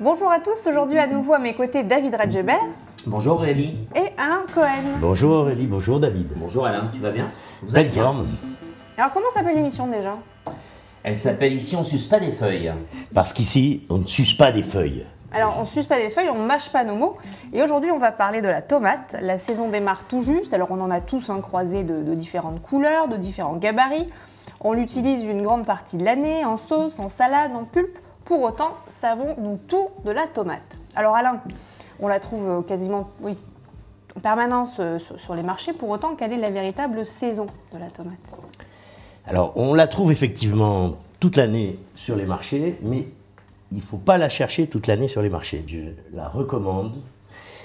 Bonjour à tous, aujourd'hui à nouveau à mes côtés David Radjeber Bonjour Aurélie. et Alain Cohen. Bonjour Aurélie, bonjour David. Bonjour Alain, tu vas bien? Vous allez bien? forme. Alors comment s'appelle l'émission déjà? Elle s'appelle ici On suce pas des feuilles. Parce qu'ici, on ne suce pas des feuilles. Alors on suce pas des feuilles, on mâche pas nos mots. Et aujourd'hui on va parler de la tomate. La saison démarre tout juste, alors on en a tous un croisé de, différentes couleurs, de différents gabarits. On l'utilise une grande partie de l'année, en sauce, en salade, en pulpe. Pour autant, savons-nous tout de la tomate? Alors Alain, on la trouve euh, quasiment oui, en permanence euh, sur les marchés. Pour autant, quelle est la véritable saison de la tomate? Alors, on la trouve effectivement toute l'année sur les marchés, mais il ne faut pas la chercher toute l'année sur les marchés. Je la recommande.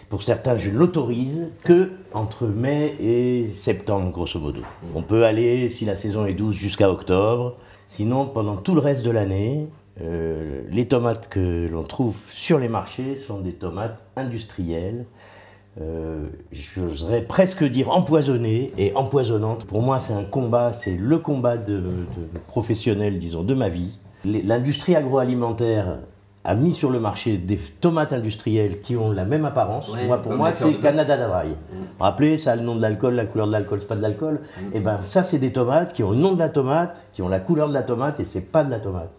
Pour certains, je ne l'autorise que entre mai et septembre, grosso modo. On peut aller, si la saison est douce, jusqu'à octobre. Sinon, pendant tout le reste de l'année, euh, les tomates que l'on trouve sur les marchés sont des tomates industrielles. euh, j'oserais presque dire empoisonnées et empoisonnantes. Pour moi, c'est un combat, c'est le combat de, de professionnel, disons, de ma vie. L'industrie agroalimentaire a mis sur le marché des tomates industrielles qui ont la même apparence. Ouais, moi, pour moi, la c'est. Canada Dry. Vous vous rappelez, ça a le nom de l'alcool, la couleur de l'alcool, c'est pas de l'alcool. Et ben, ça, c'est des tomates qui ont le nom de la tomate, qui ont la couleur de la tomate, et c'est pas de la tomate.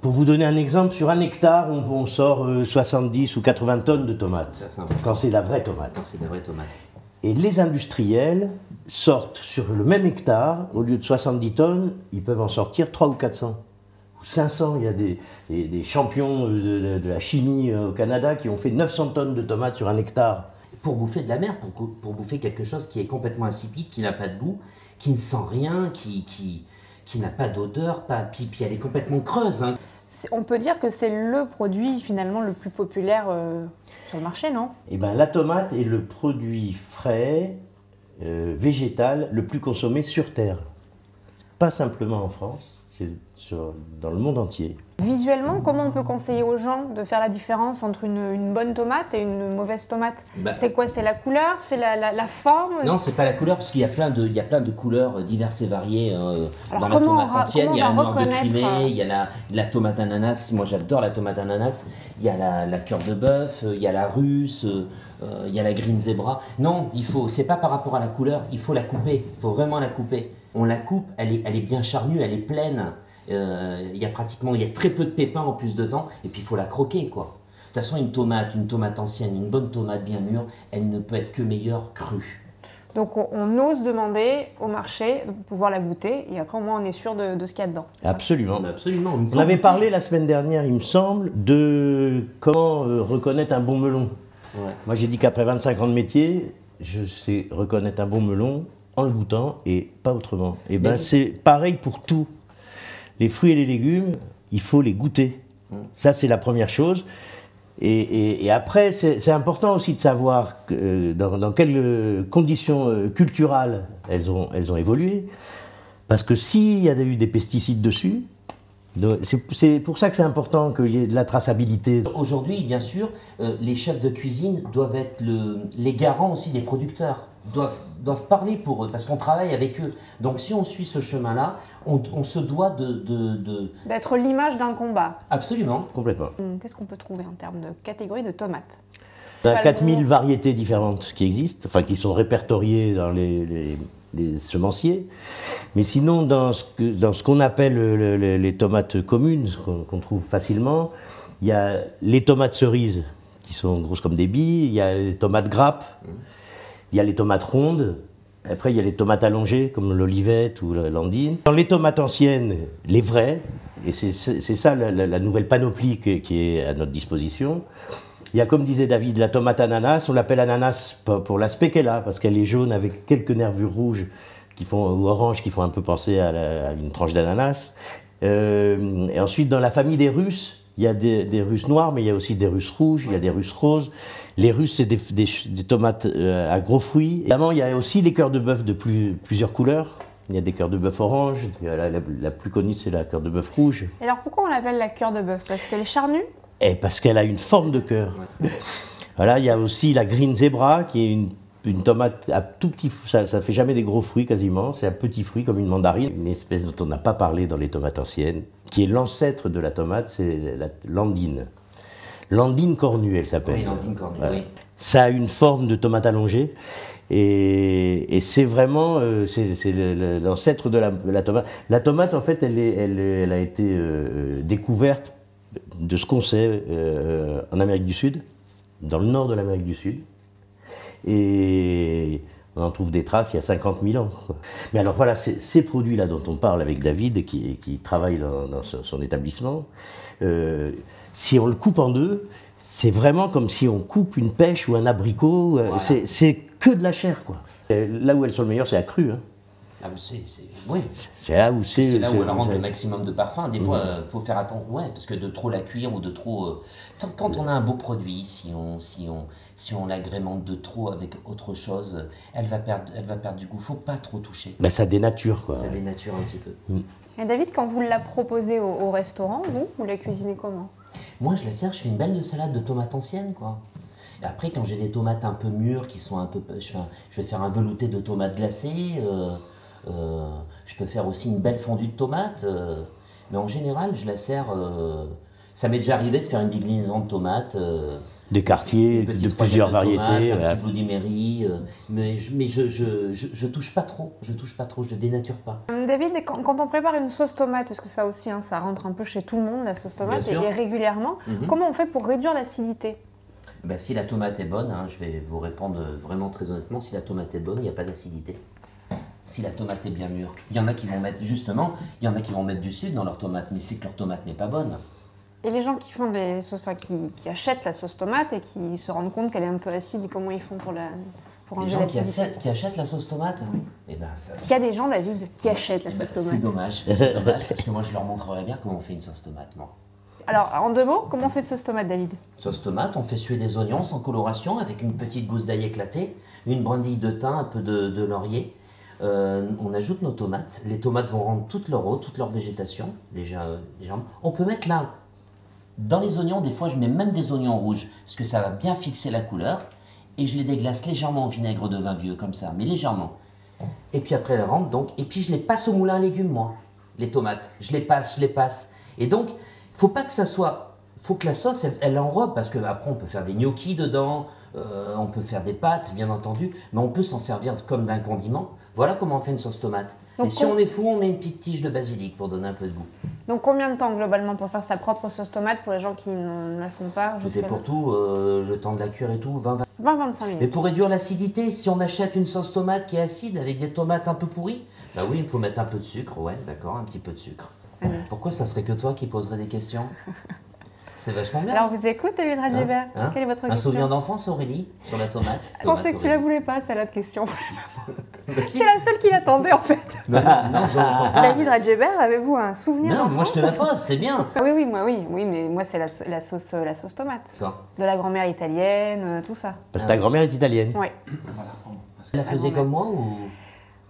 Pour vous donner un exemple, sur un hectare, on, on sort euh, 70 ou 80 tonnes de tomates, Ça, quand c'est la vraie tomate. Quand c'est des vraies tomates. Et les industriels sortent sur le même hectare, au lieu de 70 tonnes, ils peuvent en sortir 3 ou 400. Ou 500, il y a des, des- des champions de, de- de la chimie euh, au Canada qui ont fait 900 tonnes de tomates sur un hectare. Pour bouffer de la merde, pour, pour bouffer quelque chose qui est complètement insipide, qui n'a pas de goût, qui ne sent rien, qui, qui, qui n'a pas d'odeur, pas, puis, puis elle est complètement creuse. hein. C'est- On peut dire que c'est le produit finalement le plus populaire euh, sur le marché, non? Eh ben, la tomate est le produit frais, euh, végétal, le plus consommé sur Terre. Pas simplement en France, c'est sur- dans le monde entier. Visuellement, comment on peut conseiller aux gens de faire la différence entre une, une bonne tomate et une mauvaise tomate Bah, C'est quoi C'est la couleur C'est la, la- la forme Non, c'est pas la couleur, parce qu'il y a plein de, il y a plein de couleurs euh, diverses et variées euh, Alors, dans la comment on tomate ancienne. Il y a la va noire de reconnaître, Crimée, euh, il y a la, la tomate ananas. Moi, j'adore la tomate ananas. Il y a la, la cœur de bœuf, euh, il y a la russe, euh, euh, il y a la green zebra. Non, il faut. C'est pas par rapport à la couleur. Il faut la couper. Il faut vraiment la couper. On la coupe. Elle est, elle est bien charnue. Elle est pleine. Euh, il y a pratiquement, il y a très peu de pépins en plus dedans. Et puis il faut la croquer, quoi. De toute façon, une tomate, une tomate ancienne, une bonne tomate bien mûre, elle ne peut être que meilleure crue. Donc on, on ose demander au marché de pouvoir la goûter et après au moins on est sûr de, de ce qu'il y a dedans. Absolument. Absolument. On avait parlé la semaine dernière, il me semble, de comment euh, reconnaître un bon melon. Ouais. Moi, j'ai dit qu'après 25 ans de métier, je sais reconnaître un bon melon en le goûtant et pas autrement. Et ben, Mais- c'est pareil pour tout. Les fruits et les légumes, il faut les goûter. Ça, c'est la première chose. Et, et- et après, c'est important aussi de savoir que, euh, dans, dans quelles euh, conditions euh, culturelles elles ont, elles ont évolué. Parce que s'il y a eu des pesticides dessus, de- c'est c'est pour ça que c'est important qu'il y ait de la traçabilité. Aujourd'hui, bien sûr, euh, les chefs de cuisine doivent être le- les garants aussi des producteurs, doivent, doivent parler pour eux, parce qu'on travaille avec eux. Donc si on suit ce chemin-là, on, on se doit de... de- de- D'être l'image d'un combat. Absolument. Complètement. Hum, Qu'est-ce qu'on peut trouver en termes de catégorie de tomates? On a Pas le 4000 bon. variétés différentes qui existent, enfin qui sont répertoriées dans les, les- les semenciers. Mais sinon, dans ce que- dans ce qu'on appelle le- le- les tomates communes, qu'on qu'on trouve facilement, il y a les tomates cerises, qui sont grosses comme des billes, il y a les tomates grappes, il y a les tomates rondes, après il y a les tomates allongées, comme l'olivette ou la landine. Dans les tomates anciennes, les vraies, et c'est ça la, nouvelle panoplie qui est à notre disposition, il y a, comme disait David, la tomate ananas. On l'appelle ananas pour, l'aspect qu'elle a, parce qu'elle est jaune avec quelques nervures rouges qui font, ou oranges qui font un peu penser à, une tranche d'ananas. Euh, et ensuite, dans la famille des Russes, il y a des, des Russes noires, mais il y a aussi des Russes rouges, il y a des Russes roses. Les Russes, c'est des, des- des tomates euh, à gros fruits. Évidemment, il y a aussi les cœurs de bœuf de plus- plusieurs couleurs. Il y a des cœurs de bœuf orange. La, la- la plus connue, c'est la cœur de bœuf rouge. Et alors pourquoi on l'appelle la cœur de bœuf? Parce qu'elle est charnue? Et parce qu'elle a une forme de cœur. voilà, il y a aussi la green zebra, qui est une une tomate à tout petit, ça, ça fait jamais des gros fruits quasiment, c'est un petit fruit comme une mandarine, une espèce dont on n'a pas parlé dans les tomates anciennes, qui est l'ancêtre de la tomate, c'est la landine. Landine cornue, elle s'appelle. Oui, landine cornue, oui. Ça a une forme de tomate allongée. Et, et c'est vraiment euh, c'est l'ancêtre de la, la tomate. La tomate, en fait, elle, est- elle, a été euh, découverte de ce qu'on sait euh, en Amérique du Sud, dans le nord de l'Amérique du Sud. Et on en trouve des traces il y a 50 000 ans. Mais alors voilà, ces, produits-là dont on parle avec David, qui, qui travaille dans, dans son, son établissement, euh, si on le coupe en deux, c'est vraiment comme si on coupe une pêche ou un abricot. euh, Voilà. C'est c'est que de la chair, quoi. Euh, Là où elles sont le meilleur, c'est à cru. Hein. C'est, c'est- oui. C'est là où c'est. C'est là où elle rentre le maximum de parfum. Des fois, il faut faire attention. Ouais, parce que de trop la cuire ou de trop. euh, tant- quand on a un beau produit, si on, si on, si on l'agrémente de trop avec autre chose, euh, elle va perdre, elle va perdre du goût. Faut pas trop toucher. Ben, ça dénature, quoi. Ça dénature un petit peu. Et David, quand vous la proposez au, au restaurant, vous, vous la cuisinez comment? Moi, je la sers, je fais une belle salade de tomates anciennes, quoi. Après, quand j'ai des tomates un peu mûres, qui sont un peu. Je, je vais faire un velouté de tomates glacées. euh, euh, je peux faire aussi une belle fondue de tomates. euh, mais en général, je la sers. ça m'est déjà arrivé de faire une déclinaison de tomates. Euh, Des quartiers, de plusieurs variétés. tomates, un petit Mary. euh, mais je, mais je, je, je, je touche pas trop. Je touche pas trop. Je dénature pas. Hum, David, quand, quand on prépare une sauce tomate, parce que ça aussi, hein, ça rentre un peu chez tout le monde, la sauce tomate, et, régulièrement, Mhm. comment on fait pour réduire l'acidité? Bah, si la tomate est bonne, hein, je vais vous répondre vraiment très honnêtement, si la tomate est bonne, il n'y a pas d'acidité. Si la tomate est bien mûre. Il y en a qui vont mettre, justement, il y en a qui vont mettre du sucre dans leur tomate, mais c'est que leur tomate n'est pas bonne. Et les gens qui font des sauces, enfin, qui, qui achètent la sauce tomate et qui se rendent compte qu'elle est un peu acide, comment ils font pour la pour Les gens qui achètent, qui achètent la sauce tomate, eh ben ça. Qu'il y a des gens, David, qui achètent la eh ben, sauce c'est tomate dommage, c'est dommage, parce que moi je leur montrerai bien comment on fait une sauce tomate, moi. Alors, en deux mots, comment on fait de sauce tomate, David? Sauce tomate, on fait suer des oignons sans coloration avec une petite gousse d'ail éclatée, une brindille de thym, un peu de, de laurier. Euh, on ajoute nos tomates. Les tomates vont rendre toute leur eau, toute leur végétation, légèrement. On peut mettre là, dans les oignons, des fois je mets même des oignons rouges, parce que ça va bien fixer la couleur. Et je les déglace légèrement au vinaigre de vin vieux, comme ça, mais légèrement. Et puis après, elles rentrent donc. Et puis je les passe au moulin à légumes, moi, les tomates. Je les passe, je les passe. Et donc, faut pas que ça soit. faut que la sauce, elle, enrobe, parce qu'après, on peut faire des gnocchis dedans, euh, on peut faire des pâtes, bien entendu, mais on peut s'en servir comme d'un condiment. Voilà comment on fait une sauce tomate. Donc, et si on est fou, on met une petite tige de basilic pour donner un peu de goût. Donc, combien de temps globalement pour faire sa propre sauce tomate pour les gens qui ne la font pas Tout est jusque-là pour tout, euh, le temps de la cuire et tout, 20, 20 20-25 Mais minutes. pour réduire l'acidité, si on achète une sauce tomate qui est acide avec des tomates un peu pourries, bah oui, il faut mettre un peu de sucre, ouais, d'accord, un petit peu de sucre. Pourquoi ça serait que toi qui poserais des questions? C'est vachement bien. Alors, vous écoute, David Hein Radjebert Hein? Quelle est votre un question? souvenir d'enfance, Aurélie, sur la tomate? Je pensais que tu la Tomate, voulais pas, celle-là de question. Suis la seule qui l'attendait, en fait. non, non, j'en pas. David Radjebert, avez-vous un souvenir Non, moi je te la pose, c'est bien. Ah Oui, oui, moi, oui, oui, mais moi, c'est la, sau- la sauce, euh, la sauce tomate. D'accord. De la grand-mère italienne, euh, tout ça. Parce que ta grand-mère est italienne. Oui. Tu la faisais comme moi ou?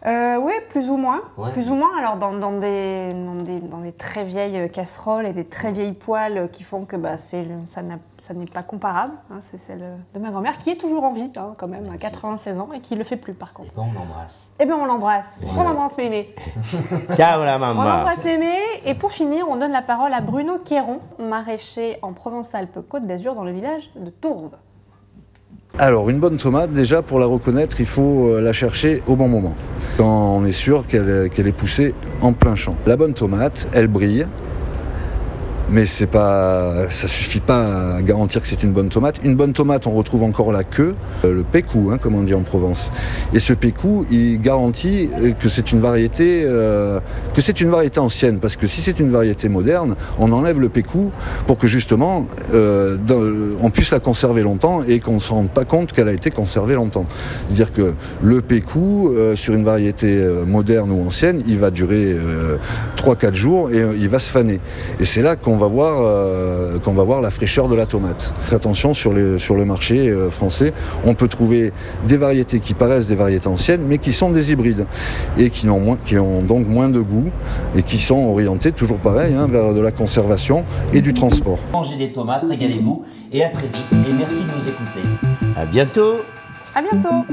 Euh, oui, plus ou moins. Ouais. Plus ou moins. Alors, dans, dans des, dans, des, dans des très vieilles euh, casseroles et des très vieilles poêles euh, qui font que bah, c'est ça n'est pas comparable. hein. c'est celle de ma grand-mère qui est toujours en vie, hein, quand même, à 96 ans, et qui le fait plus, par contre. Et ben on l'embrasse. Eh bien, on l'embrasse. On embrasse Mémé. Ciao la On maman. embrasse Mémé. Et pour finir, on donne la parole à Bruno Quéron, maraîcher en Provence-Alpes-Côte d'Azur, dans le village de Tourve. Alors, une bonne tomate, déjà, pour la reconnaître, il faut euh, la chercher au bon moment. Quand on est sûr qu'elle qu'elle est poussée en plein champ. La bonne tomate, elle brille. Mais c'est pas, ça suffit pas à garantir que c'est une bonne tomate. Une bonne tomate, on retrouve encore la queue, euh, le pécou, hein, comme on dit en Provence. Et ce pécou, il garantit euh, que c'est une variété, euh, que c'est une variété ancienne, parce que si c'est une variété moderne, on enlève le pécou pour que justement on puisse la conserver longtemps et qu'on ne se rende pas compte qu'elle a été conservée longtemps. C'est-à-dire que le pécou sur une variété moderne ou ancienne, il va durer euh, 3-4 jours et il va se faner. Et c'est là qu'on va voir euh, qu'on va voir la fraîcheur de la tomate. Faites attention sur, les, sur le marché euh, français, on peut trouver des variétés qui paraissent des variétés anciennes, mais qui sont des hybrides et qui, n'ont moins, qui ont donc moins de goût et qui sont orientées toujours pareil hein, vers de la conservation et du transport. Mangez des tomates, régalez-vous et à très vite. Et merci de nous écouter. À bientôt. À bientôt